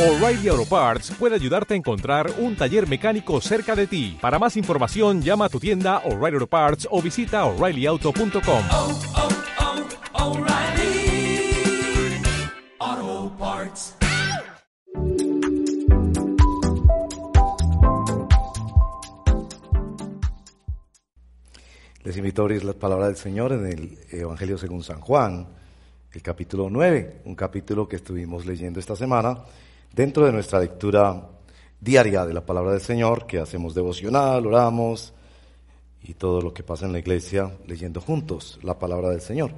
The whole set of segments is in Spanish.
O'Reilly Auto Parts puede ayudarte a encontrar un taller mecánico cerca de ti. Para más información, llama a tu tienda O'Reilly Auto Parts o visita oreillyauto.com. oh, oh, Parts. Les invito a abrir la palabra del Señor en el Evangelio según San Juan, el capítulo 9, un capítulo que estuvimos leyendo esta semana dentro de nuestra lectura diaria de la palabra del Señor, que hacemos devocional, oramos y todo lo que pasa en la iglesia leyendo juntos la palabra del Señor.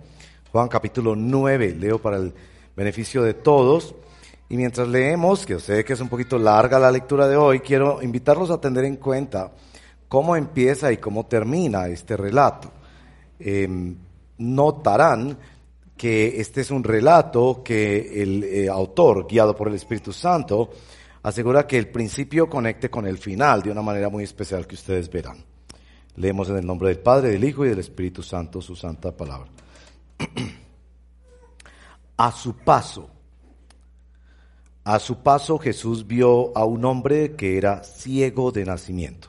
Juan capítulo 9, leo para el beneficio de todos. Y mientras leemos, que sé que es un poquito larga la lectura de hoy, quiero invitarlos a tener en cuenta cómo empieza y cómo termina este relato. Eh, notarán que este es un relato que el eh, autor, guiado por el Espíritu Santo, asegura que el principio conecte con el final de una manera muy especial que ustedes verán. Leemos en el nombre del Padre, del Hijo y del Espíritu Santo su santa palabra. a su paso, a su paso Jesús vio a un hombre que era ciego de nacimiento.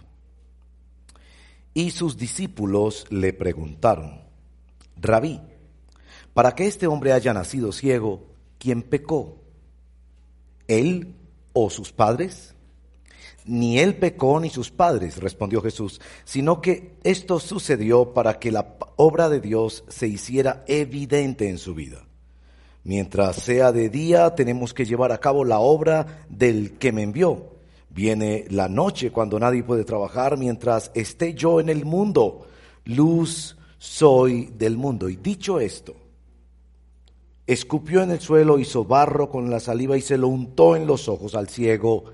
Y sus discípulos le preguntaron, Rabí, para que este hombre haya nacido ciego, ¿quién pecó? ¿Él o sus padres? Ni él pecó ni sus padres, respondió Jesús, sino que esto sucedió para que la obra de Dios se hiciera evidente en su vida. Mientras sea de día, tenemos que llevar a cabo la obra del que me envió. Viene la noche cuando nadie puede trabajar, mientras esté yo en el mundo. Luz soy del mundo. Y dicho esto, escupió en el suelo, hizo barro con la saliva y se lo untó en los ojos al ciego,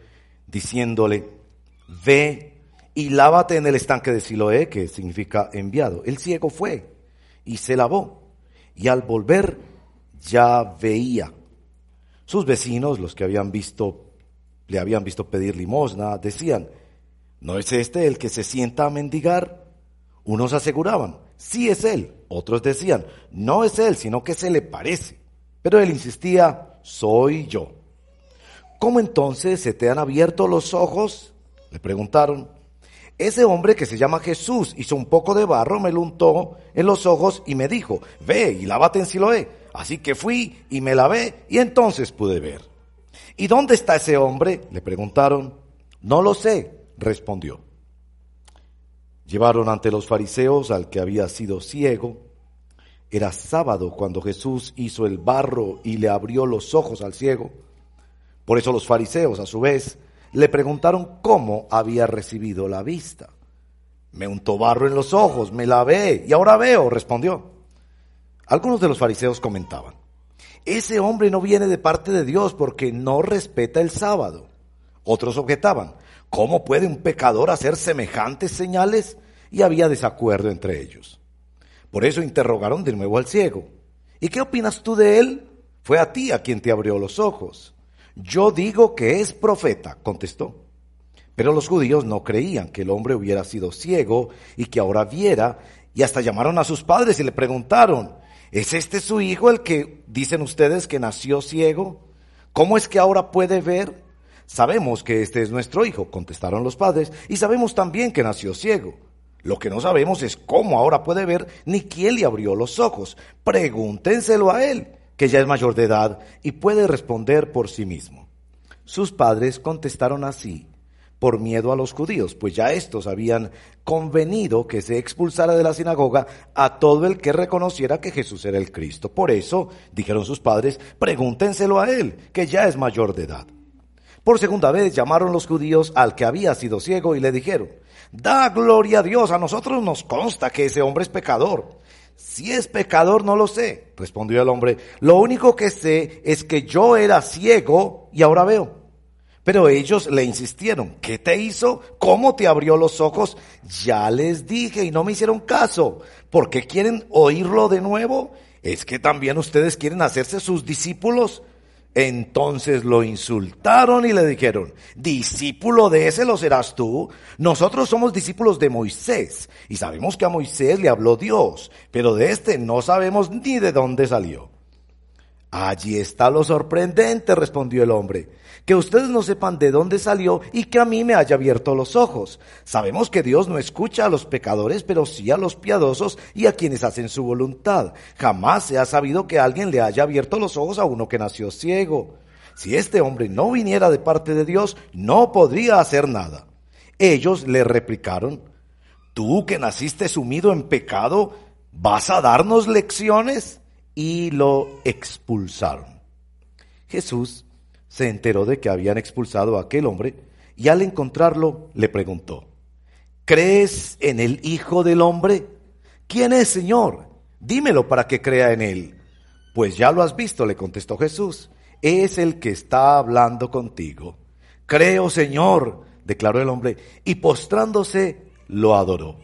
diciéndole, ve y lávate en el estanque de Siloé, que significa enviado. El ciego fue y se lavó, y al volver ya veía. Sus vecinos, los que habían visto, le habían visto pedir limosna, decían, ¿no es este el que se sienta a mendigar? Unos aseguraban, sí es él. Otros decían, no es él, sino que se le parece. Pero él insistía, soy yo. ¿Cómo entonces se te han abierto los ojos? Le preguntaron. Ese hombre que se llama Jesús hizo un poco de barro, me lo untó en los ojos y me dijo, ve y lávate en Siloé. Así que fui y me lavé y entonces pude ver. ¿Y dónde está ese hombre? Le preguntaron. No lo sé, respondió. Llevaron ante los fariseos al que había sido ciego. Era sábado cuando Jesús hizo el barro y le abrió los ojos al ciego. Por eso los fariseos, a su vez, le preguntaron cómo había recibido la vista. Me untó barro en los ojos, me lavé y ahora veo, respondió. Algunos de los fariseos comentaban, ese hombre no viene de parte de Dios porque no respeta el sábado. Otros objetaban, ¿cómo puede un pecador hacer semejantes señales? Y había desacuerdo entre ellos. Por eso interrogaron de nuevo al ciego. ¿Y qué opinas tú de él? Fue a ti a quien te abrió los ojos. Yo digo que es profeta, contestó. Pero los judíos no creían que el hombre hubiera sido ciego y que ahora viera, y hasta llamaron a sus padres y le preguntaron, ¿es este su hijo el que dicen ustedes que nació ciego? ¿Cómo es que ahora puede ver? Sabemos que este es nuestro hijo, contestaron los padres, y sabemos también que nació ciego. Lo que no sabemos es cómo ahora puede ver ni quién le abrió los ojos. Pregúntenselo a él que ya es mayor de edad y puede responder por sí mismo. Sus padres contestaron así, por miedo a los judíos, pues ya estos habían convenido que se expulsara de la sinagoga a todo el que reconociera que Jesús era el Cristo. Por eso, dijeron sus padres, pregúntenselo a él, que ya es mayor de edad. Por segunda vez llamaron los judíos al que había sido ciego y le dijeron, da gloria a Dios, a nosotros nos consta que ese hombre es pecador. Si es pecador, no lo sé, respondió el hombre. Lo único que sé es que yo era ciego y ahora veo. Pero ellos le insistieron, ¿qué te hizo? ¿Cómo te abrió los ojos? Ya les dije y no me hicieron caso. ¿Por qué quieren oírlo de nuevo? ¿Es que también ustedes quieren hacerse sus discípulos? Entonces lo insultaron y le dijeron, discípulo de ese lo serás tú. Nosotros somos discípulos de Moisés y sabemos que a Moisés le habló Dios, pero de este no sabemos ni de dónde salió. Allí está lo sorprendente, respondió el hombre, que ustedes no sepan de dónde salió y que a mí me haya abierto los ojos. Sabemos que Dios no escucha a los pecadores, pero sí a los piadosos y a quienes hacen su voluntad. Jamás se ha sabido que alguien le haya abierto los ojos a uno que nació ciego. Si este hombre no viniera de parte de Dios, no podría hacer nada. Ellos le replicaron, tú que naciste sumido en pecado, ¿vas a darnos lecciones? Y lo expulsaron. Jesús se enteró de que habían expulsado a aquel hombre y al encontrarlo le preguntó, ¿crees en el Hijo del Hombre? ¿Quién es, Señor? Dímelo para que crea en él. Pues ya lo has visto, le contestó Jesús, es el que está hablando contigo. Creo, Señor, declaró el hombre, y postrándose lo adoró.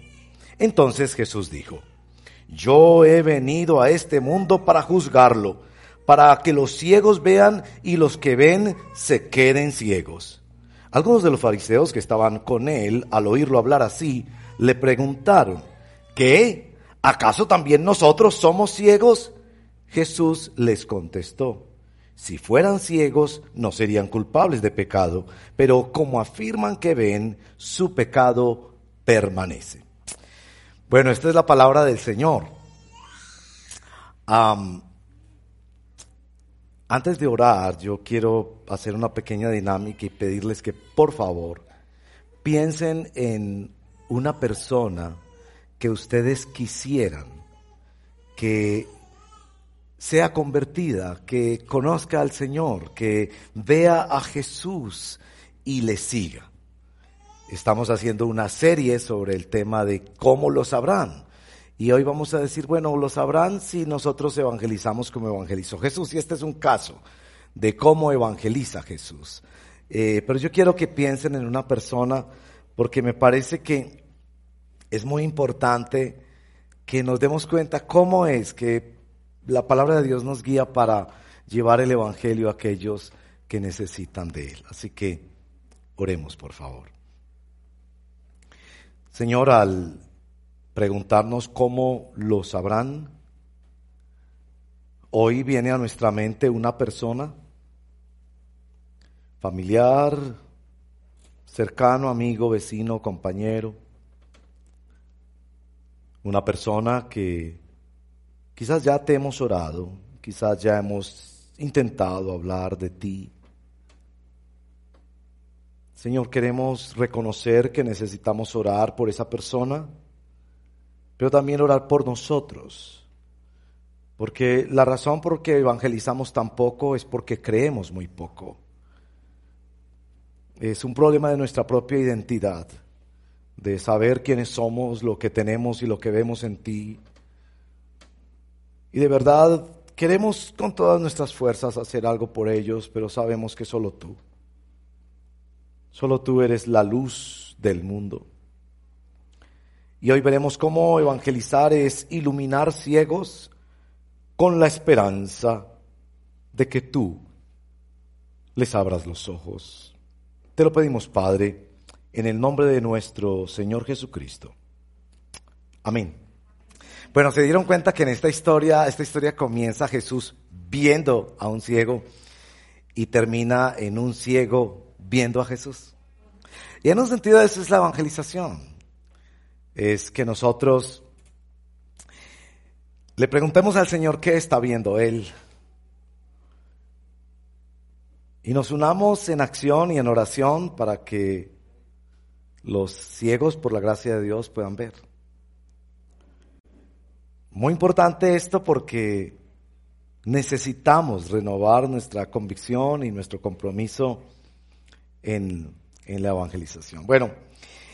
Entonces Jesús dijo, yo he venido a este mundo para juzgarlo, para que los ciegos vean y los que ven se queden ciegos. Algunos de los fariseos que estaban con él, al oírlo hablar así, le preguntaron, ¿qué? ¿Acaso también nosotros somos ciegos? Jesús les contestó, si fueran ciegos no serían culpables de pecado, pero como afirman que ven, su pecado permanece. Bueno, esta es la palabra del Señor. Antes de orar, yo quiero hacer una pequeña dinámica y pedirles que por favor piensen en una persona que ustedes quisieran que sea convertida, que conozca al Señor, que vea a Jesús y le siga. Estamos haciendo una serie sobre el tema de cómo lo sabrán. Y hoy vamos a decir, bueno, lo sabrán si nosotros evangelizamos como evangelizó Jesús. Y este es un caso de cómo evangeliza Jesús. Eh, pero yo quiero que piensen en una persona porque me parece que es muy importante que nos demos cuenta cómo es que la palabra de Dios nos guía para llevar el Evangelio a aquellos que necesitan de él. Así que oremos, por favor. Señor, al preguntarnos cómo lo sabrán, hoy viene a nuestra mente una persona familiar, cercano, amigo, vecino, compañero, una persona que Quizás ya te hemos orado, quizás ya hemos intentado hablar de ti. Señor, queremos reconocer que necesitamos orar por esa persona, pero también orar por nosotros. Porque la razón por que evangelizamos tan poco es porque creemos muy poco. Es un problema de nuestra propia identidad, de saber quiénes somos, lo que tenemos y lo que vemos en ti. Y de verdad queremos con todas nuestras fuerzas hacer algo por ellos, pero sabemos que solo tú, solo tú eres la luz del mundo. Y hoy veremos cómo evangelizar es iluminar ciegos con la esperanza de que tú les abras los ojos. Te lo pedimos, Padre, en el nombre de nuestro Señor Jesucristo. Amén. Bueno, se dieron cuenta que en esta historia, esta historia comienza Jesús viendo a un ciego y termina en un ciego viendo a Jesús. Y en un sentido eso es la evangelización. Es que nosotros le preguntemos al Señor qué está viendo Él. Y nos unamos en acción y en oración para que los ciegos, por la gracia de Dios, puedan ver. Muy importante esto porque necesitamos renovar nuestra convicción y nuestro compromiso en, en, la evangelización. Bueno,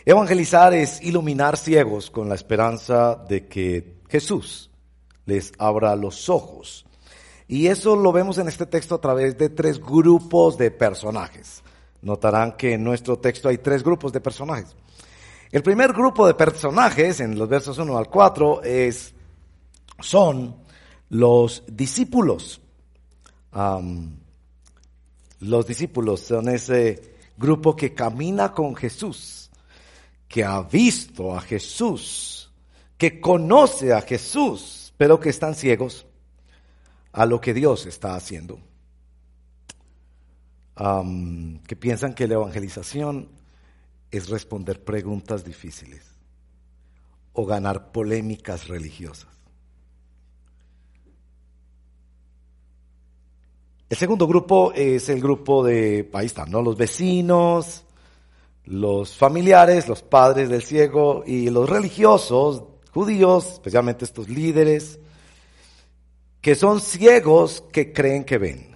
evangelizar es iluminar ciegos con la esperanza de que Jesús les abra los ojos. Y eso lo vemos en este texto a través de tres grupos de personajes. Notarán que en nuestro texto hay tres grupos de personajes. El primer grupo de personajes, en los versos 1 al 4, es son los discípulos. los discípulos son ese grupo que camina con Jesús, que ha visto a Jesús, que conoce a Jesús, pero que están ciegos. a lo que Dios está haciendo. Que piensan que la evangelización es responder preguntas difíciles o ganar polémicas religiosas. El segundo grupo es el grupo de, ahí están, ¿no? Los vecinos, los familiares, los padres del ciego y los religiosos, judíos, especialmente estos líderes, que son ciegos que creen que ven.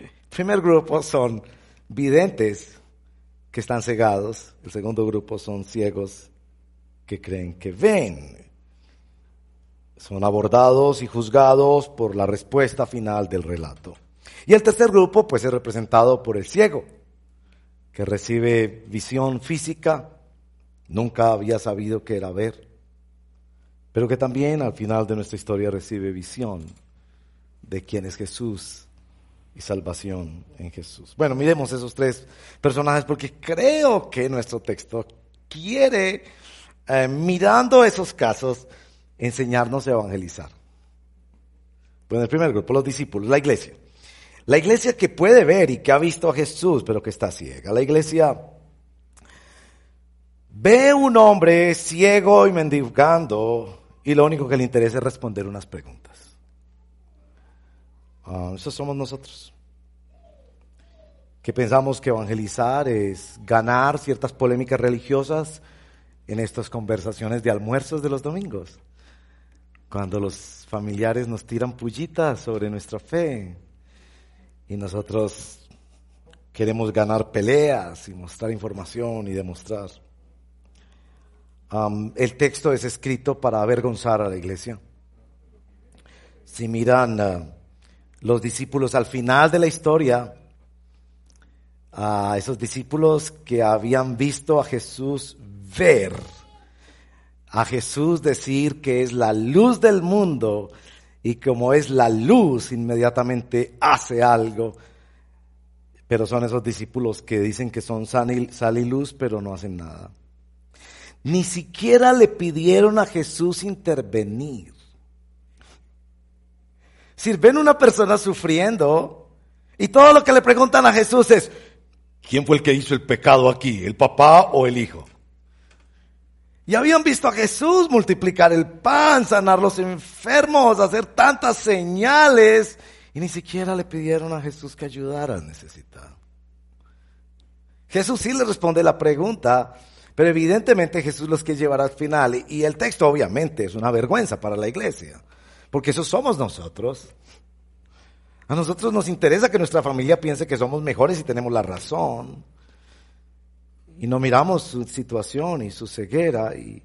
El primer grupo son videntes que están cegados, el segundo grupo son ciegos que creen que ven. Son abordados y juzgados por la respuesta final del relato. Y el tercer grupo pues es representado por el ciego, que recibe visión física, nunca había sabido qué era ver, pero que también al final de nuestra historia recibe visión de quién es Jesús y salvación en Jesús. Bueno, miremos esos tres personajes porque creo que nuestro texto quiere, eh, mirando esos casos, enseñarnos a evangelizar. Bueno, el primer grupo, los discípulos, la iglesia. La iglesia que puede ver y que ha visto a Jesús, pero que está ciega. La iglesia ve un hombre ciego y mendigando y lo único que le interesa es responder unas preguntas. Ah, esos somos nosotros. Que pensamos que evangelizar es ganar ciertas polémicas religiosas en estas conversaciones de almuerzos de los domingos. Cuando los familiares nos tiran pullitas sobre nuestra fe y nosotros queremos ganar peleas y mostrar información y demostrar. Um, el texto es escrito para avergonzar a la iglesia. Si miran uh, los discípulos al final de la historia, a esos discípulos que habían visto a Jesús ver, a Jesús decir que es la luz del mundo y como es la luz, inmediatamente hace algo. Pero son esos discípulos que dicen que son sal y, luz, pero no hacen nada. Ni siquiera le pidieron a Jesús intervenir. Si ven una persona sufriendo y todo lo que le preguntan a Jesús es, ¿quién fue el que hizo el pecado aquí? ¿El papá o el hijo? Y habían visto a Jesús multiplicar el pan, sanar los enfermos, hacer tantas señales, y ni siquiera le pidieron a Jesús que ayudara al necesitado. Jesús sí le responde la pregunta, pero evidentemente Jesús los que llevará al final. Y el texto obviamente es una vergüenza para la iglesia, porque eso somos nosotros. A nosotros nos interesa que nuestra familia piense que somos mejores y tenemos la razón y no miramos su situación y su ceguera. Y,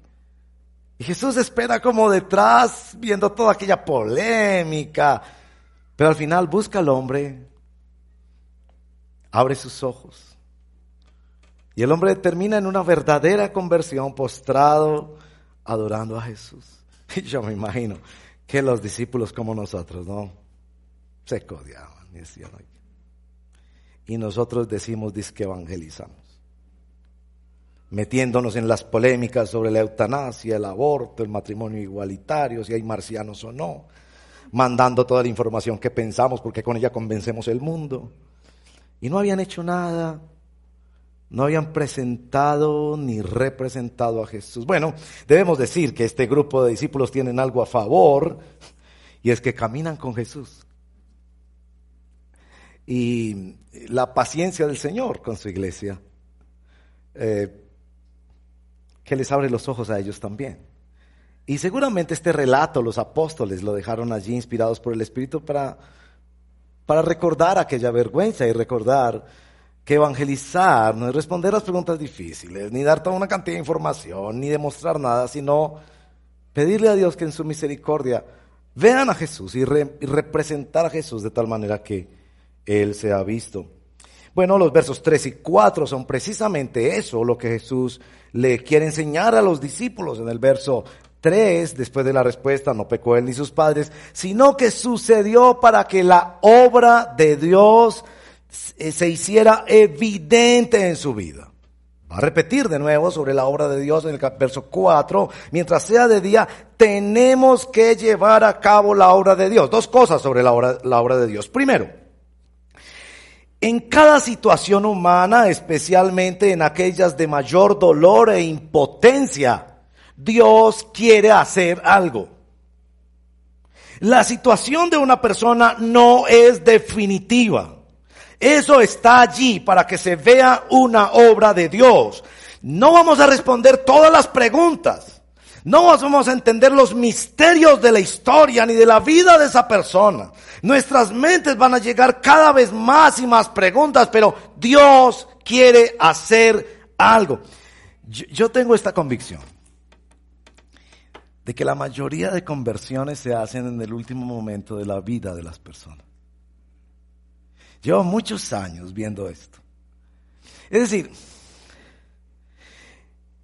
Jesús espera como detrás, viendo toda aquella polémica, pero al final busca al hombre, abre sus ojos. Y el hombre termina en una verdadera conversión, postrado, adorando a Jesús. Y yo me imagino que los discípulos como nosotros, ¿no? Se codiaban. Y, nosotros decimos, que evangelizamos metiéndonos en las polémicas sobre la eutanasia, el aborto, el matrimonio igualitario, si hay marcianos o no, mandando toda la información que pensamos porque con ella convencemos el mundo. Y no habían hecho nada, no habían presentado ni representado a Jesús. Bueno, debemos decir que este grupo de discípulos tienen algo a favor y es que caminan con Jesús. Y la paciencia del Señor con su iglesia. Eh, que les abre los ojos a ellos también. Y seguramente este relato los apóstoles lo dejaron allí inspirados por el Espíritu para, para recordar aquella vergüenza y recordar que evangelizar no es responder las preguntas difíciles, ni dar toda una cantidad de información, ni demostrar nada, sino pedirle a Dios que en su misericordia vean a Jesús y, y representar a Jesús de tal manera que Él sea visto. Bueno, los versos 3 y 4 son precisamente eso, lo que Jesús le quiere enseñar a los discípulos. En el verso 3, después de la respuesta, no pecó él ni sus padres, sino que sucedió para que la obra de Dios se hiciera evidente en su vida. Va a repetir de nuevo sobre la obra de Dios en el verso 4. Mientras sea de día, tenemos que llevar a cabo la obra de Dios. Dos cosas sobre la obra, la obra de Dios. Primero, en cada situación humana, especialmente en aquellas de mayor dolor e impotencia, Dios quiere hacer algo. La situación de una persona no es definitiva. Eso está allí para que se vea una obra de Dios. No vamos a responder todas las preguntas. No vamos a entender los misterios de la historia ni de la vida de esa persona. Nuestras mentes van a llegar cada vez más y más preguntas, pero Dios quiere hacer algo. Yo, yo tengo esta convicción de que la mayoría de conversiones se hacen en el último momento de la vida de las personas. Llevo muchos años viendo esto. Es decir,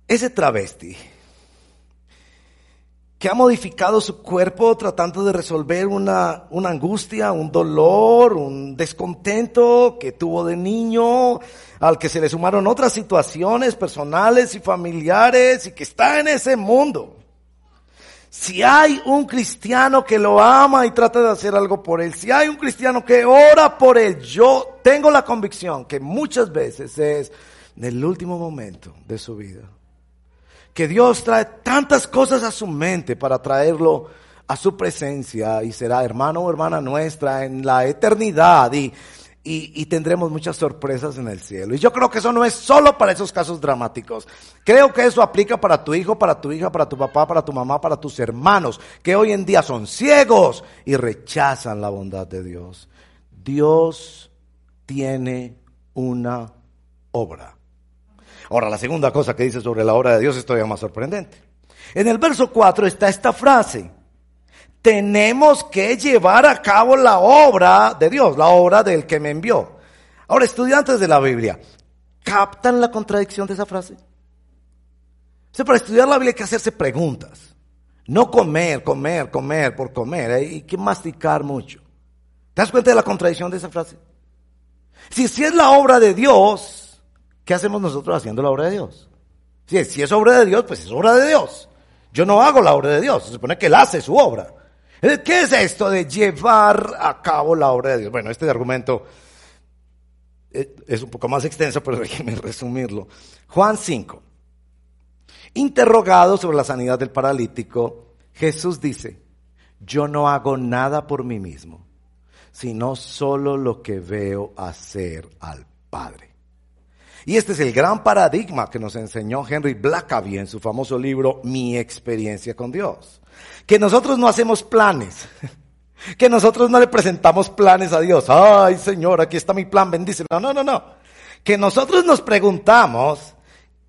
ese travesti que ha modificado su cuerpo tratando de resolver una, una angustia, un dolor, un descontento que tuvo de niño, al que se le sumaron otras situaciones personales y familiares y que está en ese mundo. Si hay un cristiano que lo ama y trata de hacer algo por él, si hay un cristiano que ora por él, yo tengo la convicción que muchas veces es en el último momento de su vida. Que Dios trae tantas cosas a su mente para traerlo a su presencia y será hermano o hermana nuestra en la eternidad y, y, tendremos muchas sorpresas en el cielo. Y yo creo que eso no es solo para esos casos dramáticos. Creo que eso aplica para tu hijo, para tu hija, para tu papá, para tu mamá, para tus hermanos, que hoy en día son ciegos y rechazan la bondad de Dios. Dios tiene una obra. Ahora, la segunda cosa que dice sobre la obra de Dios es todavía más sorprendente. En el verso 4 está esta frase. Tenemos que llevar a cabo la obra de Dios, la obra del que me envió. Ahora, estudiantes de la Biblia, ¿captan la contradicción de esa frase? O sea, para estudiar la Biblia hay que hacerse preguntas. No comer, comer, comer por comer. Hay que masticar mucho. ¿Te das cuenta de la contradicción de esa frase? Si, si es la obra de Dios, ¿qué hacemos nosotros haciendo la obra de Dios? Si es, obra de Dios, pues es obra de Dios. Yo no hago la obra de Dios, se supone que Él hace su obra. ¿Qué es esto de llevar a cabo la obra de Dios? Bueno, este argumento es un poco más extenso, pero déjenme resumirlo. Juan 5. Interrogado sobre la sanidad del paralítico, Jesús dice, yo no hago nada por mí mismo, sino solo lo que veo hacer al Padre. Y este es el gran paradigma que nos enseñó Henry Blackaby en su famoso libro Mi experiencia con Dios. Que nosotros no hacemos planes. Que nosotros no le presentamos planes a Dios. Ay, Señor, aquí está mi plan, bendícelo. No, no, no. Que nosotros nos preguntamos,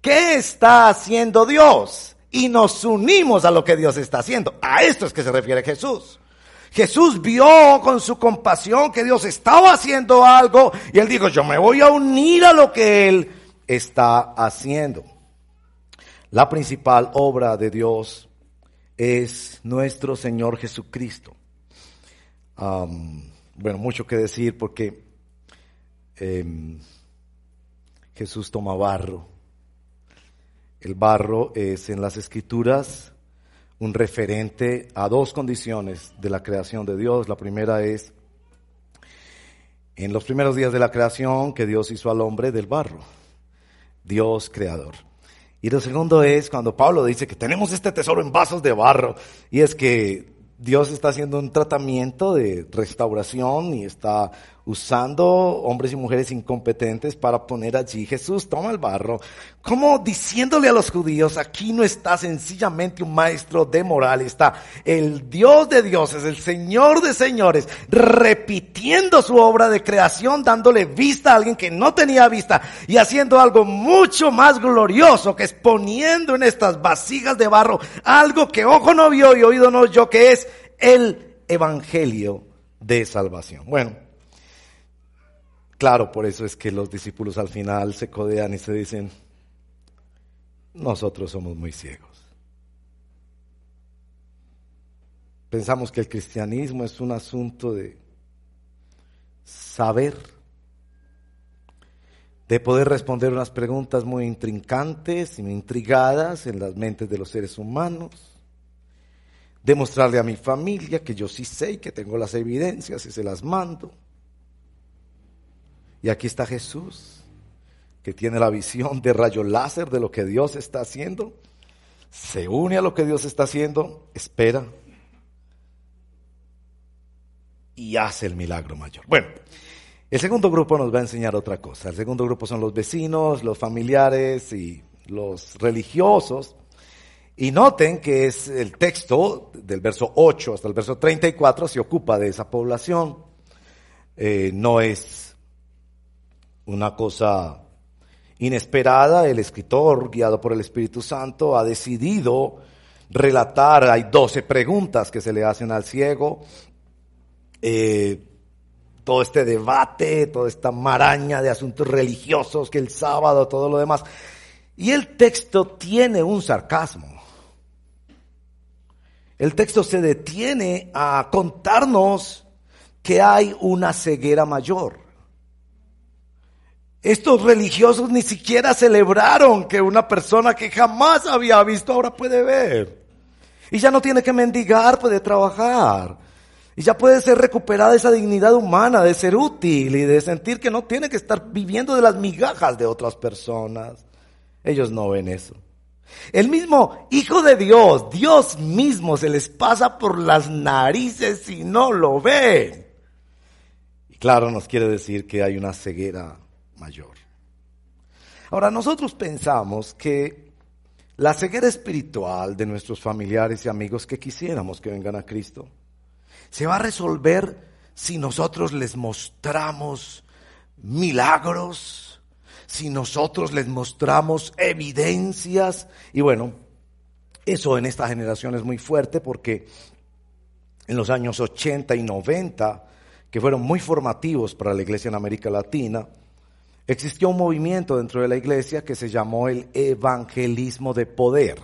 ¿qué está haciendo Dios? Y nos unimos a lo que Dios está haciendo. A esto es que se refiere Jesús. Jesús vio con su compasión que Dios estaba haciendo algo y él dijo, yo me voy a unir a lo que él está haciendo. La principal obra de Dios es nuestro Señor Jesucristo. Bueno, mucho que decir porque eh, Jesús toma barro. El barro es en las escrituras un referente a dos condiciones de la creación de Dios. La primera es en los primeros días de la creación que Dios hizo al hombre del barro. Dios creador. Y lo segundo es cuando Pablo dice que tenemos este tesoro en vasos de barro. Y es que Dios está haciendo un tratamiento de restauración y está usando hombres y mujeres incompetentes para poner allí. Jesús toma el barro, como diciéndole a los judíos, aquí no está sencillamente un maestro de moral, está el Dios de dioses, el Señor de señores, repitiendo su obra de creación, dándole vista a alguien que no tenía vista y haciendo algo mucho más glorioso, que es poniendo en estas vasijas de barro algo que ojo no vio y oído no oyó, que es el evangelio de salvación. Bueno. Claro, por eso es que los discípulos al final se codean y se dicen, nosotros somos muy ciegos. Pensamos que el cristianismo es un asunto de saber, de poder responder unas preguntas muy intrincantes y muy intrigadas en las mentes de los seres humanos, demostrarle a mi familia que yo sí sé y que tengo las evidencias y se las mando. Y aquí está Jesús, que tiene la visión de rayo láser de lo que Dios está haciendo, se une a lo que Dios está haciendo, espera y hace el milagro mayor. Bueno, el segundo grupo nos va a enseñar otra cosa. El segundo grupo son los vecinos, los familiares y los religiosos. Y noten que es el texto del verso 8 hasta el verso 34 se ocupa de esa población. Eh, no es una cosa inesperada. El escritor, guiado por el Espíritu Santo, ha decidido relatar, hay 12 preguntas que se le hacen al ciego. Eh, todo este debate, toda esta maraña de asuntos religiosos, que el sábado, todo lo demás. Y el texto tiene un sarcasmo. El texto se detiene a contarnos que hay una ceguera mayor. Estos religiosos ni siquiera celebraron que una persona que jamás había visto ahora puede ver. Y ya no tiene que mendigar, puede trabajar. Y ya puede ser recuperada esa dignidad humana de ser útil y de sentir que no tiene que estar viviendo de las migajas de otras personas. Ellos no ven eso. El mismo Hijo de Dios, Dios mismo se les pasa por las narices y no lo ven. Y claro, nos quiere decir que hay una ceguera mayor. Ahora, nosotros pensamos que la ceguera espiritual de nuestros familiares y amigos que quisiéramos que vengan a Cristo, se va a resolver si nosotros les mostramos milagros, si nosotros les mostramos evidencias. Y bueno, eso en esta generación es muy fuerte porque en los años 80 y 90, que fueron muy formativos para la iglesia en América Latina, existió un movimiento dentro de la iglesia que se llamó el evangelismo de poder.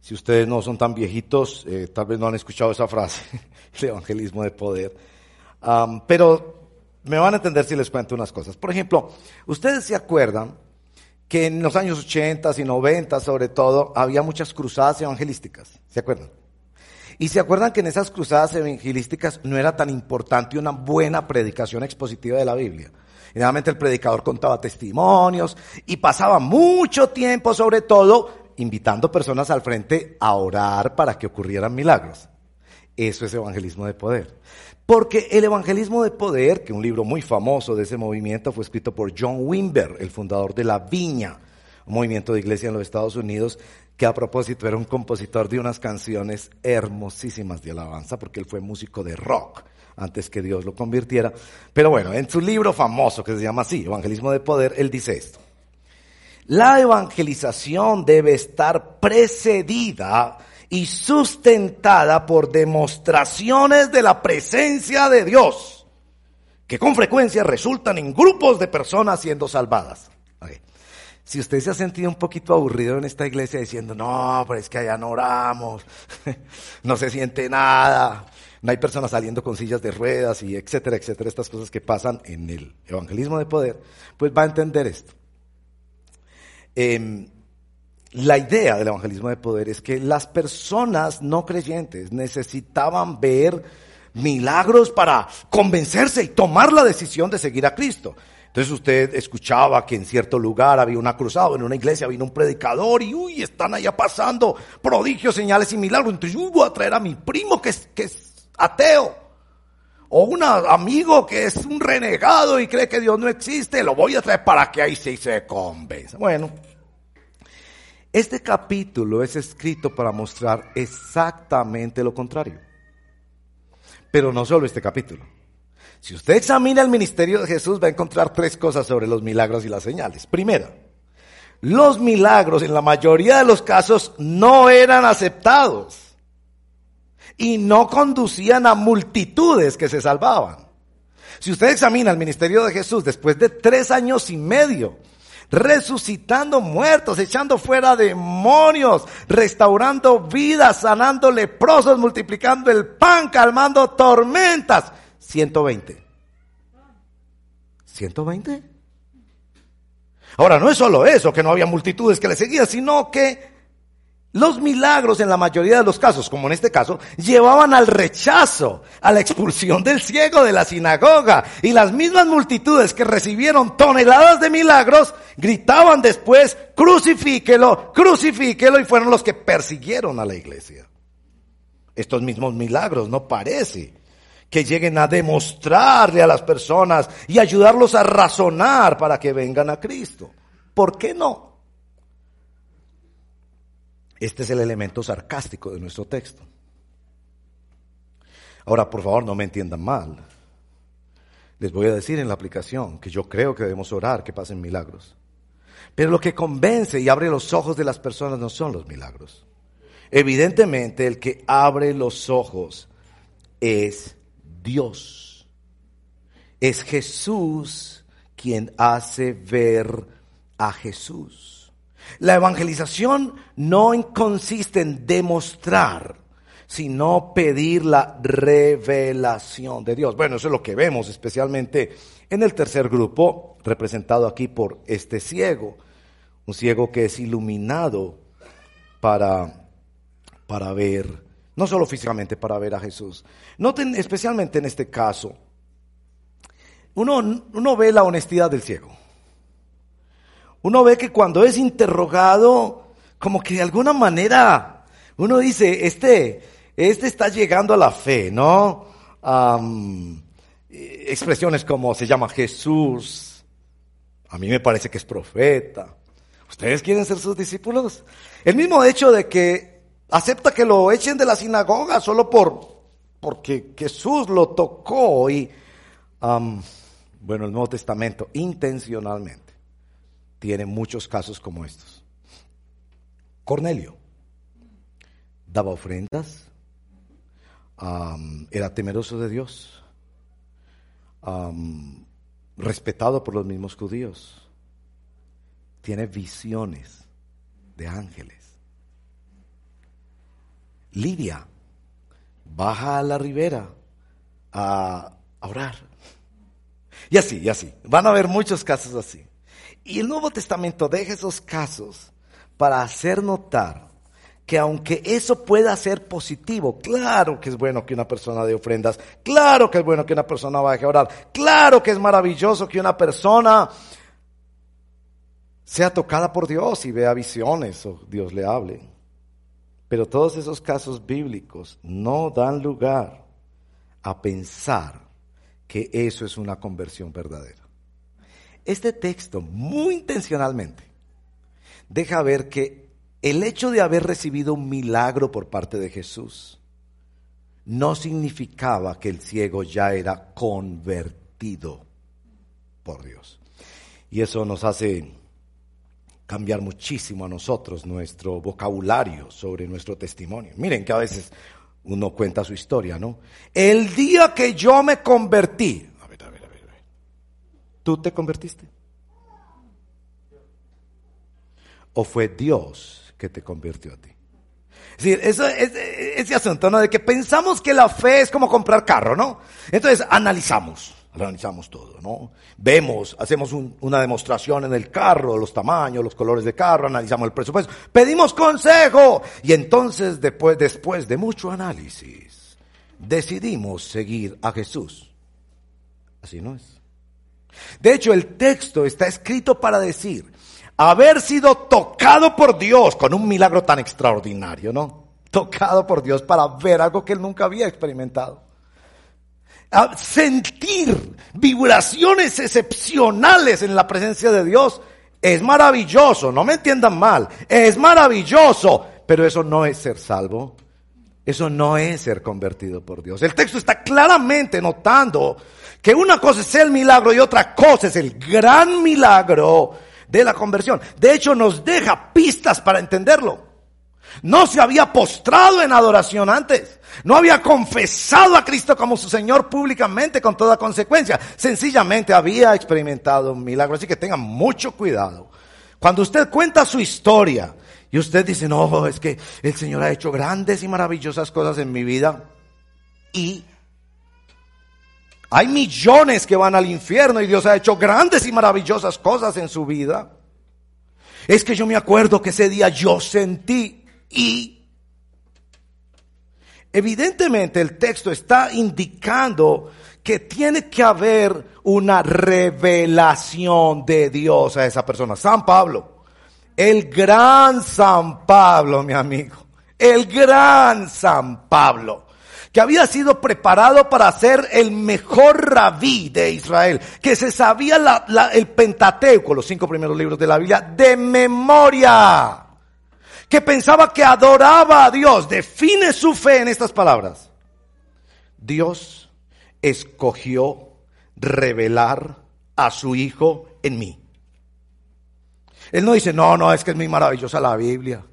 Si ustedes no son tan viejitos, eh, tal vez no han escuchado esa frase, el evangelismo de poder. pero me van a entender si les cuento unas cosas. Por ejemplo, ustedes se acuerdan que en los años 80 y 90 sobre todo había muchas cruzadas evangelísticas. ¿Se acuerdan? Y se acuerdan que en esas cruzadas evangelísticas no era tan importante una buena predicación expositiva de la Biblia. Generalmente el predicador contaba testimonios y pasaba mucho tiempo sobre todo invitando personas al frente a orar para que ocurrieran milagros. Eso es evangelismo de poder. Porque el evangelismo de poder, que un libro muy famoso de ese movimiento fue escrito por John Wimber, el fundador de La Viña, un movimiento de iglesia en los Estados Unidos, que a propósito era un compositor de unas canciones hermosísimas de alabanza, porque él fue músico de rock antes que Dios lo convirtiera. Pero bueno, en su libro famoso que se llama así, Evangelismo de Poder, él dice esto. La evangelización debe estar precedida y sustentada por demostraciones de la presencia de Dios, que con frecuencia resultan en grupos de personas siendo salvadas. Si usted se ha sentido un poquito aburrido en esta iglesia diciendo, no, pero es que allá no oramos, no se siente nada, no hay personas saliendo con sillas de ruedas y etcétera, etcétera, estas cosas que pasan en el evangelismo de poder, pues va a entender esto. Em, la idea del evangelismo de poder es que las personas no creyentes necesitaban ver milagros para convencerse y tomar la decisión de seguir a Cristo. Entonces usted escuchaba que en cierto lugar había una cruzada, en una iglesia vino un predicador y uy, están allá pasando prodigios, señales y milagros. Entonces yo voy a traer a mi primo que es, que es ateo. O un amigo que es un renegado y cree que Dios no existe, lo voy a traer para que ahí sí se convenza. Bueno, este capítulo es escrito para mostrar exactamente lo contrario. Pero no solo este capítulo. Si usted examina el ministerio de Jesús va a encontrar tres cosas sobre los milagros y las señales. Primera, los milagros en la mayoría de los casos no eran aceptados y no conducían a multitudes que se salvaban. Si usted examina el ministerio de Jesús después de tres años y medio, resucitando muertos, echando fuera demonios, restaurando vidas, sanando leprosos, multiplicando el pan, calmando tormentas. 120. ¿120? Ahora, no es solo eso, que no había multitudes que le seguían, sino que los milagros en la mayoría de los casos, como en este caso, llevaban al rechazo, a la expulsión del ciego de la sinagoga. Y las mismas multitudes que recibieron toneladas de milagros gritaban después, crucifíquelo, crucifíquelo, y fueron los que persiguieron a la iglesia. Estos mismos milagros, no parece que lleguen a demostrarle a las personas y ayudarlos a razonar para que vengan a Cristo. ¿Por qué no? Este es el elemento sarcástico de nuestro texto. Ahora, por favor, no me entiendan mal. Les voy a decir en la aplicación que yo creo que debemos orar que pasen milagros. Pero lo que convence y abre los ojos de las personas no son los milagros. Evidentemente, el que abre los ojos es Dios. Es Jesús quien hace ver a Jesús. La evangelización no consiste en demostrar, sino pedir la revelación de Dios. Bueno, eso es lo que vemos especialmente en el tercer grupo, representado aquí por este ciego, un ciego que es iluminado para, para ver, no solo físicamente, para ver a Jesús. Noten especialmente en este caso, uno, uno ve la honestidad del ciego. Uno ve que cuando es interrogado, como que de alguna manera, uno dice, este, este está llegando a la fe, ¿no? expresiones como se llama Jesús, a mí me parece que es profeta. ¿Ustedes quieren ser sus discípulos? El mismo hecho de que acepta que lo echen de la sinagoga solo por, porque Jesús lo tocó y, bueno, el Nuevo Testamento intencionalmente tiene muchos casos como estos. Cornelio daba ofrendas, era temeroso de Dios, respetado por los mismos judíos, tiene visiones de ángeles. Lidia baja a la ribera a orar. Y así, y así. Van a haber muchos casos así. Y el Nuevo Testamento deja esos casos para hacer notar que aunque eso pueda ser positivo, claro que es bueno que una persona dé ofrendas, claro que es bueno que una persona vaya a orar, claro que es maravilloso que una persona sea tocada por Dios y vea visiones o Dios le hable. Pero todos esos casos bíblicos no dan lugar a pensar que eso es una conversión verdadera. Este texto, muy intencionalmente, deja ver que el hecho de haber recibido un milagro por parte de Jesús no significaba que el ciego ya era convertido por Dios. Y eso nos hace cambiar muchísimo a nosotros nuestro vocabulario sobre nuestro testimonio. Miren que a veces uno cuenta su historia, ¿no? El día que yo me convertí, ¿Tú te convertiste? ¿O fue Dios que te convirtió a ti? Es decir, ese asunto, ¿no? De que pensamos que la fe es como comprar carro, ¿no? Entonces analizamos, analizamos todo, ¿no? Vemos, hacemos una demostración en el carro, los tamaños, los colores de carro, analizamos el presupuesto, pedimos consejo y entonces después, después de mucho análisis decidimos seguir a Jesús. Así no es. De hecho, el texto está escrito para decir, haber sido tocado por Dios con un milagro tan extraordinario, ¿no? Tocado por Dios para ver algo que él nunca había experimentado. Sentir vibraciones excepcionales en la presencia de Dios es maravilloso, no me entiendan mal, es maravilloso, pero eso no es ser salvo. Eso no es ser convertido por Dios. El texto está claramente notando que una cosa es el milagro y otra cosa es el gran milagro de la conversión. De hecho, nos deja pistas para entenderlo. No se había postrado en adoración antes. No había confesado a Cristo como su Señor públicamente con toda consecuencia. Sencillamente había experimentado un milagro. Así que tengan mucho cuidado. Cuando usted cuenta su historia y usted dice, no, es que el Señor ha hecho grandes y maravillosas cosas en mi vida. Y Hay millones que van al infierno y Dios ha hecho grandes y maravillosas cosas en su vida. Es que yo me acuerdo que ese día yo sentí y evidentemente el texto está indicando que tiene que haber una revelación de Dios a esa persona. San Pablo, el gran San Pablo, mi amigo, el gran San Pablo que había sido preparado para ser el mejor rabí de Israel, que se sabía el Pentateuco, los cinco primeros libros de la Biblia, de memoria, que pensaba que adoraba a Dios, define su fe en estas palabras. Dios escogió revelar a su Hijo en mí. Él no dice, no, no, es que es muy maravillosa la Biblia.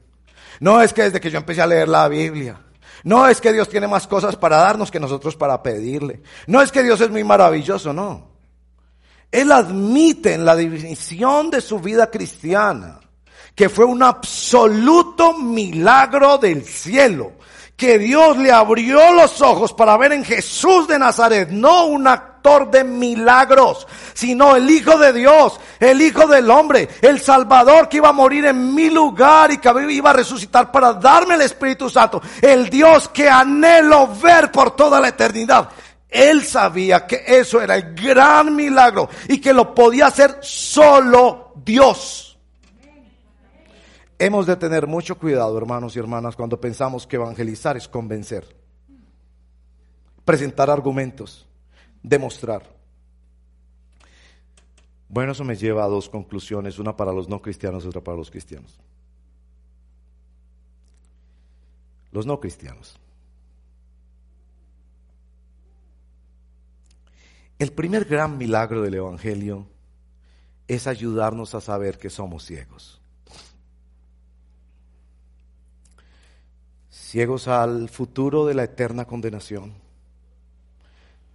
No es que desde que yo empecé a leer la Biblia. No es que Dios tiene más cosas para darnos que nosotros para pedirle. No es que Dios es muy maravilloso, no. Él admite en la definición de su vida cristiana que fue un absoluto milagro del cielo que Dios le abrió los ojos para ver en Jesús de Nazaret, no un actor de milagros, sino el Hijo de Dios, el Hijo del hombre, el Salvador que iba a morir en mi lugar y que iba a resucitar para darme el Espíritu Santo, el Dios que anhelo ver por toda la eternidad. Él sabía que eso era el gran milagro y que lo podía hacer solo Dios. Hemos de tener mucho cuidado, hermanos y hermanas, cuando pensamos que evangelizar es convencer, presentar argumentos, demostrar. Bueno, eso me lleva a dos conclusiones, una para los no cristianos y otra para los cristianos. Los no cristianos. El primer gran milagro del Evangelio es ayudarnos a saber que somos ciegos. ciegos al futuro de la eterna condenación,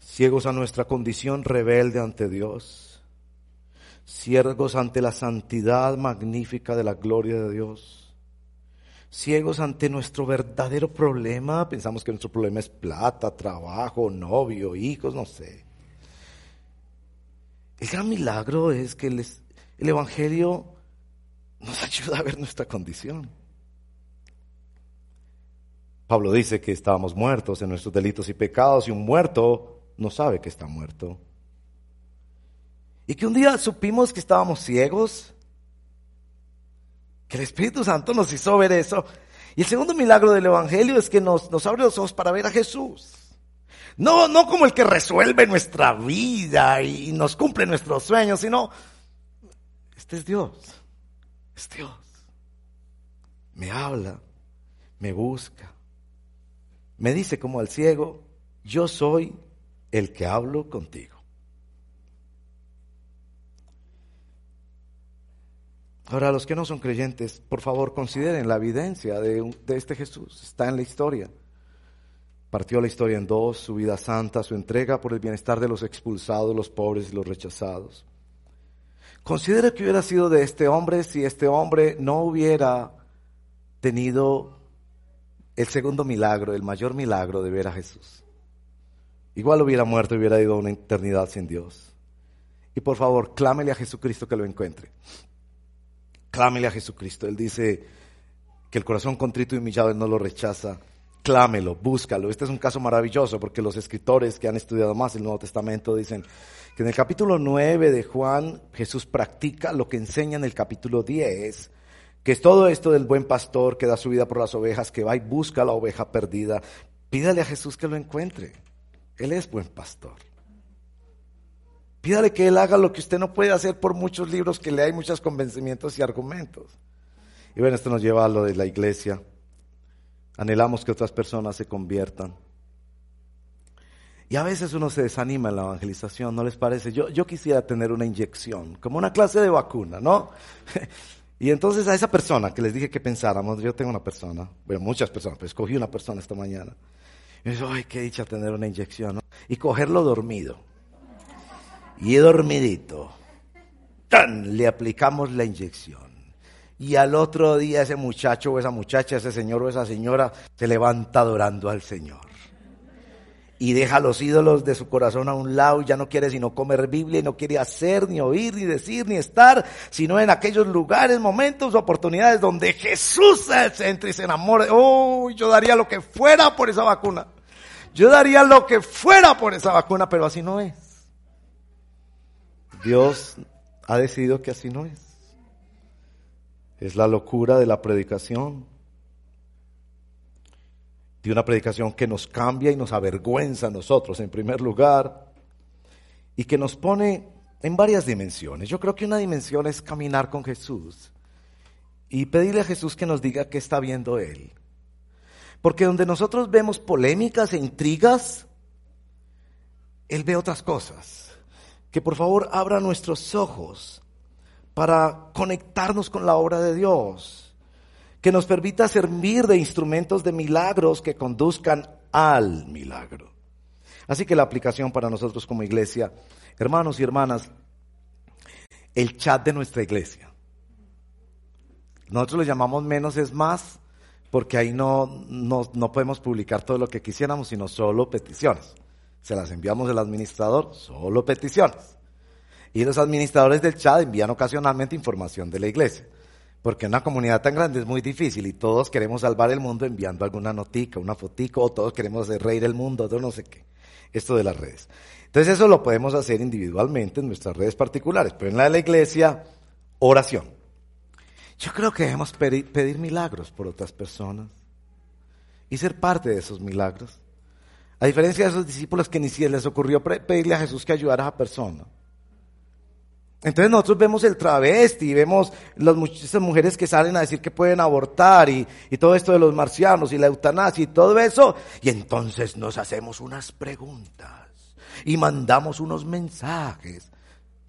ciegos a nuestra condición rebelde ante Dios, ciegos ante la santidad magnífica de la gloria de Dios, ciegos ante nuestro verdadero problema, pensamos que nuestro problema es plata, trabajo, novio, hijos, no sé. El gran milagro es que el, el Evangelio nos ayuda a ver nuestra condición. Pablo dice que estábamos muertos en nuestros delitos y pecados y un muerto no sabe que está muerto. Y que un día supimos que estábamos ciegos, que el Espíritu Santo nos hizo ver eso. Y el segundo milagro del Evangelio es que nos, nos abre los ojos para ver a Jesús. No, no como el que resuelve nuestra vida y nos cumple nuestros sueños, sino, este es Dios, es Dios. Me habla, me busca, me dice como al ciego, yo soy el que hablo contigo. Ahora, los que no son creyentes, por favor, consideren la evidencia de, de, este Jesús. Está en la historia. Partió la historia en dos, su vida santa, su entrega por el bienestar de los expulsados, los pobres y los rechazados. Considere que hubiera sido de este hombre si este hombre no hubiera tenido el segundo milagro, el mayor milagro de ver a Jesús. Igual hubiera muerto y hubiera ido a una eternidad sin Dios. Y por favor, clámele a Jesucristo que lo encuentre. Clámele a Jesucristo. Él dice que el corazón contrito y humillado no lo rechaza. Clámelo, búscalo. Este es un caso maravilloso porque los escritores que han estudiado más el Nuevo Testamento dicen que en el capítulo 9 de Juan Jesús practica lo que enseña en el capítulo 10 que es todo esto del buen pastor que da su vida por las ovejas, que va y busca la oveja perdida. Pídale a Jesús que lo encuentre. Él es buen pastor. Pídale que Él haga lo que usted no puede hacer por muchos libros que le hay muchos convencimientos y argumentos. Y bueno, esto nos lleva a lo de la iglesia. Anhelamos que otras personas se conviertan. Y a veces uno se desanima en la evangelización, ¿no les parece? Yo, yo quisiera tener una inyección, como una clase de vacuna, ¿no? Y entonces a esa persona que les dije que pensáramos, yo tengo una persona, bueno, muchas personas, pero escogí una persona esta mañana. Y dijo, ay, qué dicha tener una inyección, ¿no? Y cogerlo dormido. Y dormidito. ¡Tan! Le aplicamos la inyección. Y al otro día ese muchacho o esa muchacha, ese señor o esa señora se levanta adorando al Señor. Y deja los ídolos de su corazón a un lado y ya no quiere sino comer Biblia y no quiere hacer, ni oír, ni decir, ni estar, sino en aquellos lugares, momentos, oportunidades donde Jesús se centra y se enamore. Oh, yo daría lo que fuera por esa vacuna. Yo daría lo que fuera por esa vacuna, pero así no es. Dios ha decidido que así no es. Es la locura de la predicación de una predicación que nos cambia y nos avergüenza a nosotros en primer lugar y que nos pone en varias dimensiones. Yo creo que una dimensión es caminar con Jesús y pedirle a Jesús que nos diga qué está viendo Él. Porque donde nosotros vemos polémicas e intrigas, Él ve otras cosas. Que por favor abra nuestros ojos para conectarnos con la obra de Dios que nos permita servir de instrumentos de milagros que conduzcan al milagro. Así que la aplicación para nosotros como iglesia, hermanos y hermanas, el chat de nuestra iglesia. Nosotros lo llamamos menos es más, porque ahí no, no, no podemos publicar todo lo que quisiéramos, sino solo peticiones. Se las enviamos al administrador, solo peticiones. Y los administradores del chat envían ocasionalmente información de la iglesia. Porque una comunidad tan grande es muy difícil y todos queremos salvar el mundo enviando alguna notica, una fotico, o todos queremos reír el mundo, o no sé qué. Esto de las redes. Entonces eso lo podemos hacer individualmente en nuestras redes particulares, pero en la de la iglesia, oración. Yo creo que debemos pedir, pedir milagros por otras personas y ser parte de esos milagros. A diferencia de esos discípulos que ni siquiera les ocurrió pedirle a Jesús que ayudara a esa persona. Entonces nosotros vemos el travesti, vemos las muchas mujeres que salen a decir que pueden abortar y, y, todo esto de los marcianos y la eutanasia y todo eso. Y entonces nos hacemos unas preguntas y mandamos unos mensajes.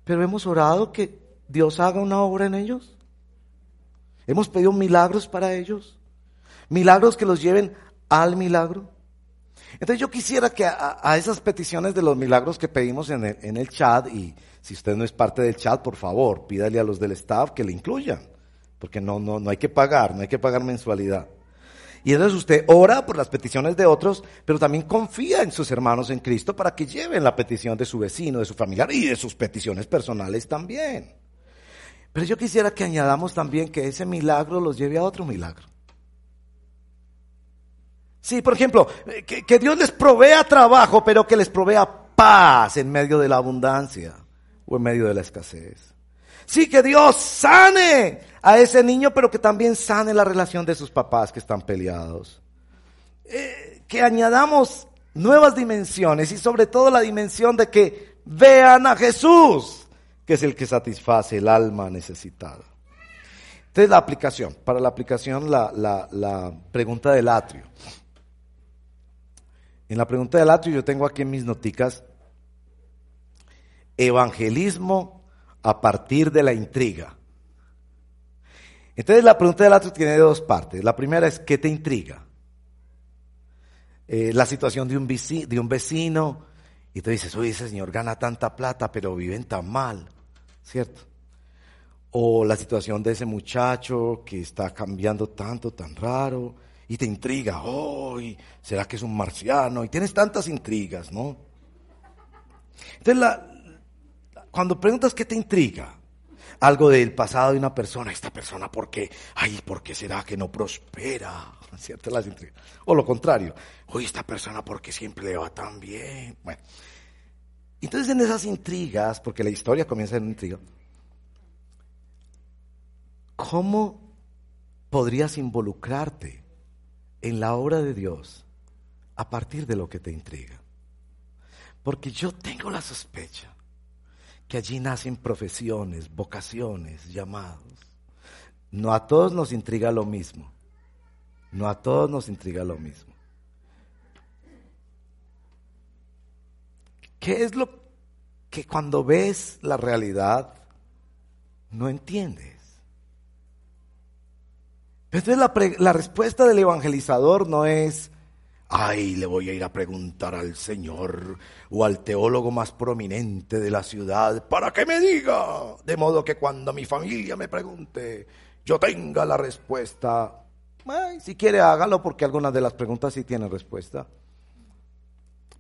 Pero hemos orado que Dios haga una obra en ellos. Hemos pedido milagros para ellos. Milagros que los lleven al milagro. Entonces yo quisiera que a, a esas peticiones de los milagros que pedimos en el, en el chat y si usted no es parte del chat, por favor, pídale a los del staff que le incluyan, porque no, no, no hay que pagar, no hay que pagar mensualidad. Y entonces usted ora por las peticiones de otros, pero también confía en sus hermanos en Cristo para que lleven la petición de su vecino, de su familiar y de sus peticiones personales también. Pero yo quisiera que añadamos también que ese milagro los lleve a otro milagro. Sí, por ejemplo, que, que Dios les provea trabajo, pero que les provea paz en medio de la abundancia o en medio de la escasez. Sí, que Dios sane a ese niño, pero que también sane la relación de sus papás que están peleados. Eh, que añadamos nuevas dimensiones y sobre todo la dimensión de que vean a Jesús, que es el que satisface el alma necesitada. Entonces la aplicación, para la aplicación la, la, pregunta del atrio. En la pregunta del atrio yo tengo aquí en mis noticas evangelismo a partir de la intriga. Entonces la pregunta del atrio tiene dos partes. La primera es, ¿qué te intriga? Eh, la situación de un, vecino, de un vecino y tú dices, oye, ese señor gana tanta plata, pero viven tan mal, ¿cierto? O la situación de ese muchacho que está cambiando tanto, tan raro, y te intriga, oh, ¿será que es un marciano? Y tienes tantas intrigas, ¿no? Entonces la, cuando preguntas qué te intriga, algo del pasado de una persona, esta persona, ¿por qué? Ay, ¿por qué será que no prospera? ¿Cierto? Las intrigas. O lo contrario, oye, esta persona, ¿por qué siempre le va tan bien? Bueno. Entonces en esas intrigas, porque la historia comienza en una intriga, ¿cómo podrías involucrarte en la obra de Dios a partir de lo que te intriga? Porque yo tengo la sospecha que allí nacen profesiones, vocaciones, llamados. No a todos nos intriga lo mismo. No a todos nos intriga lo mismo. ¿Qué es lo que cuando ves la realidad no entiendes? Entonces la, la respuesta del evangelizador no es, ay, le voy a ir a preguntar al Señor o al teólogo más prominente de la ciudad para que me diga, de modo que cuando mi familia me pregunte, yo tenga la respuesta. Ay, si quiere hágalo porque algunas de las preguntas sí tienen respuesta.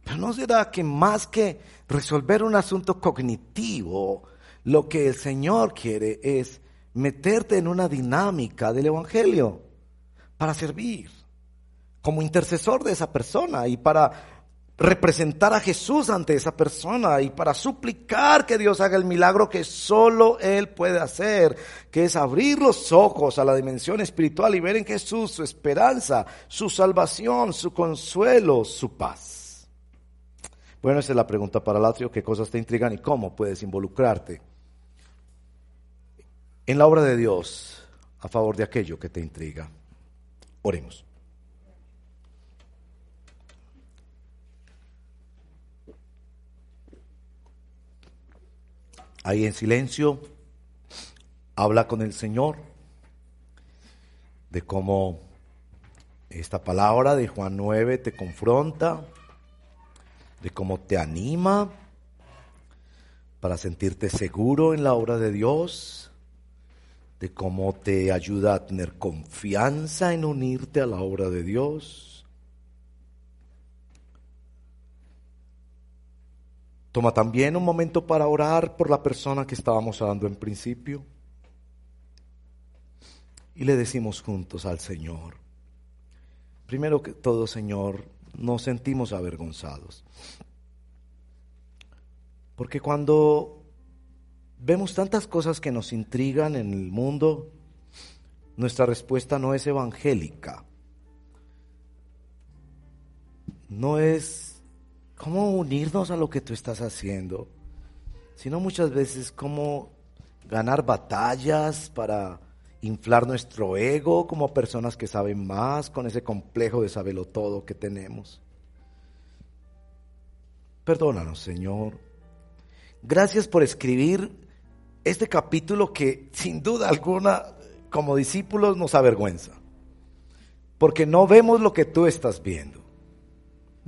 Pero no será que más que resolver un asunto cognitivo, lo que el Señor quiere es meterte en una dinámica del Evangelio para servir como intercesor de esa persona y para representar a Jesús ante esa persona y para suplicar que Dios haga el milagro que solo Él puede hacer, que es abrir los ojos a la dimensión espiritual y ver en Jesús su esperanza, su salvación, su consuelo, su paz. Bueno, esa es la pregunta para Latrio, qué cosas te intrigan y cómo puedes involucrarte en la obra de Dios a favor de aquello que te intriga. Oremos. Ahí en silencio, habla con el Señor de cómo esta palabra de Juan 9 te confronta, de cómo te anima para sentirte seguro en la obra de Dios, de cómo te ayuda a tener confianza en unirte a la obra de Dios Toma también un momento para orar por la persona que estábamos orando en principio. Y le decimos juntos al Señor, primero que todo, Señor, nos sentimos avergonzados. Porque cuando vemos tantas cosas que nos intrigan en el mundo, nuestra respuesta no es evangélica. No es cómo unirnos a lo que tú estás haciendo, sino muchas veces cómo ganar batallas para inflar nuestro ego como personas que saben más con ese complejo de saberlo todo que tenemos. Perdónanos, Señor. Gracias por escribir este capítulo que sin duda alguna como discípulos nos avergüenza, porque no vemos lo que tú estás viendo.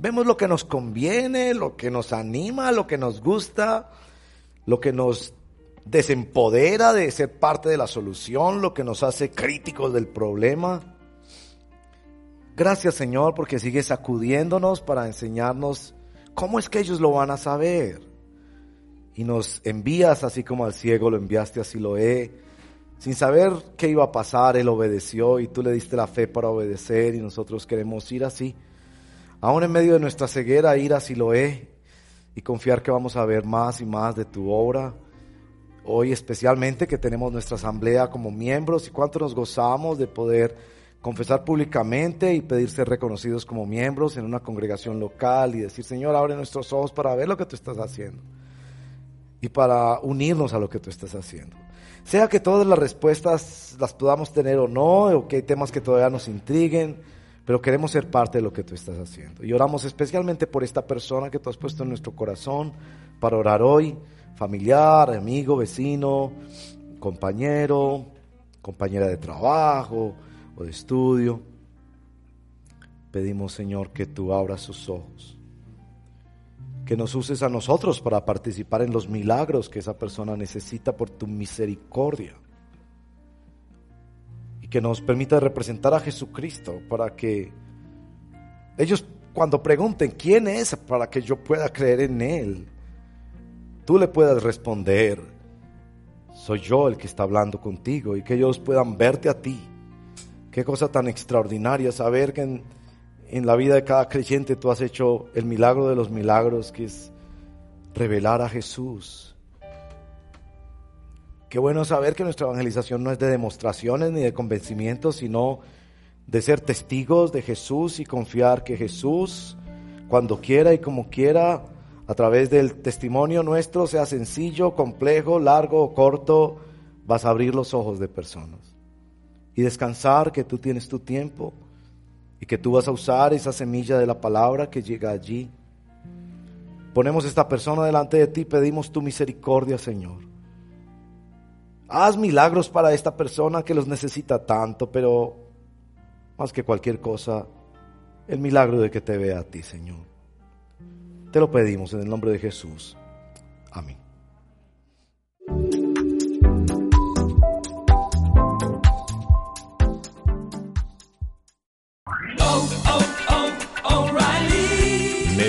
Vemos lo que nos conviene, lo que nos anima, lo que nos gusta, lo que nos desempodera de ser parte de la solución, lo que nos hace críticos del problema. Gracias Señor porque sigues sacudiéndonos para enseñarnos cómo es que ellos lo van a saber. Y nos envías así como al ciego lo enviaste a Siloé. Sin saber qué iba a pasar, él obedeció y tú le diste la fe para obedecer y nosotros queremos ir así aún en medio de nuestra ceguera, ir a Siloé y confiar que vamos a ver más y más de tu obra. Hoy especialmente que tenemos nuestra asamblea como miembros y cuánto nos gozamos de poder confesar públicamente y pedir ser reconocidos como miembros en una congregación local y decir, Señor, abre nuestros ojos para ver lo que tú estás haciendo y para unirnos a lo que tú estás haciendo. Sea que todas las respuestas las podamos tener o no, o que hay temas que todavía nos intriguen, pero queremos ser parte de lo que tú estás haciendo. Y oramos especialmente por esta persona que tú has puesto en nuestro corazón para orar hoy, familiar, amigo, vecino, compañero, compañera de trabajo o de estudio. Pedimos, Señor, que tú abras sus ojos, que nos uses a nosotros para participar en los milagros que esa persona necesita por tu misericordia que nos permita representar a Jesucristo para que ellos cuando pregunten quién es para que yo pueda creer en Él, tú le puedas responder, soy yo el que está hablando contigo y que ellos puedan verte a ti. Qué cosa tan extraordinaria saber que en, en la vida de cada creyente tú has hecho el milagro de los milagros, que es revelar a Jesús Qué bueno saber que nuestra evangelización no es de demostraciones ni de convencimientos, sino de ser testigos de Jesús y confiar que Jesús, cuando quiera y como quiera, a través del testimonio nuestro, sea sencillo, complejo, largo o corto, vas a abrir los ojos de personas. Y descansar que tú tienes tu tiempo y que tú vas a usar esa semilla de la palabra que llega allí. Ponemos esta persona delante de ti, pedimos tu misericordia, Señor. Haz milagros para esta persona que los necesita tanto, pero más que cualquier cosa, el milagro de que te vea a ti, Señor. Te lo pedimos en el nombre de Jesús. Amén.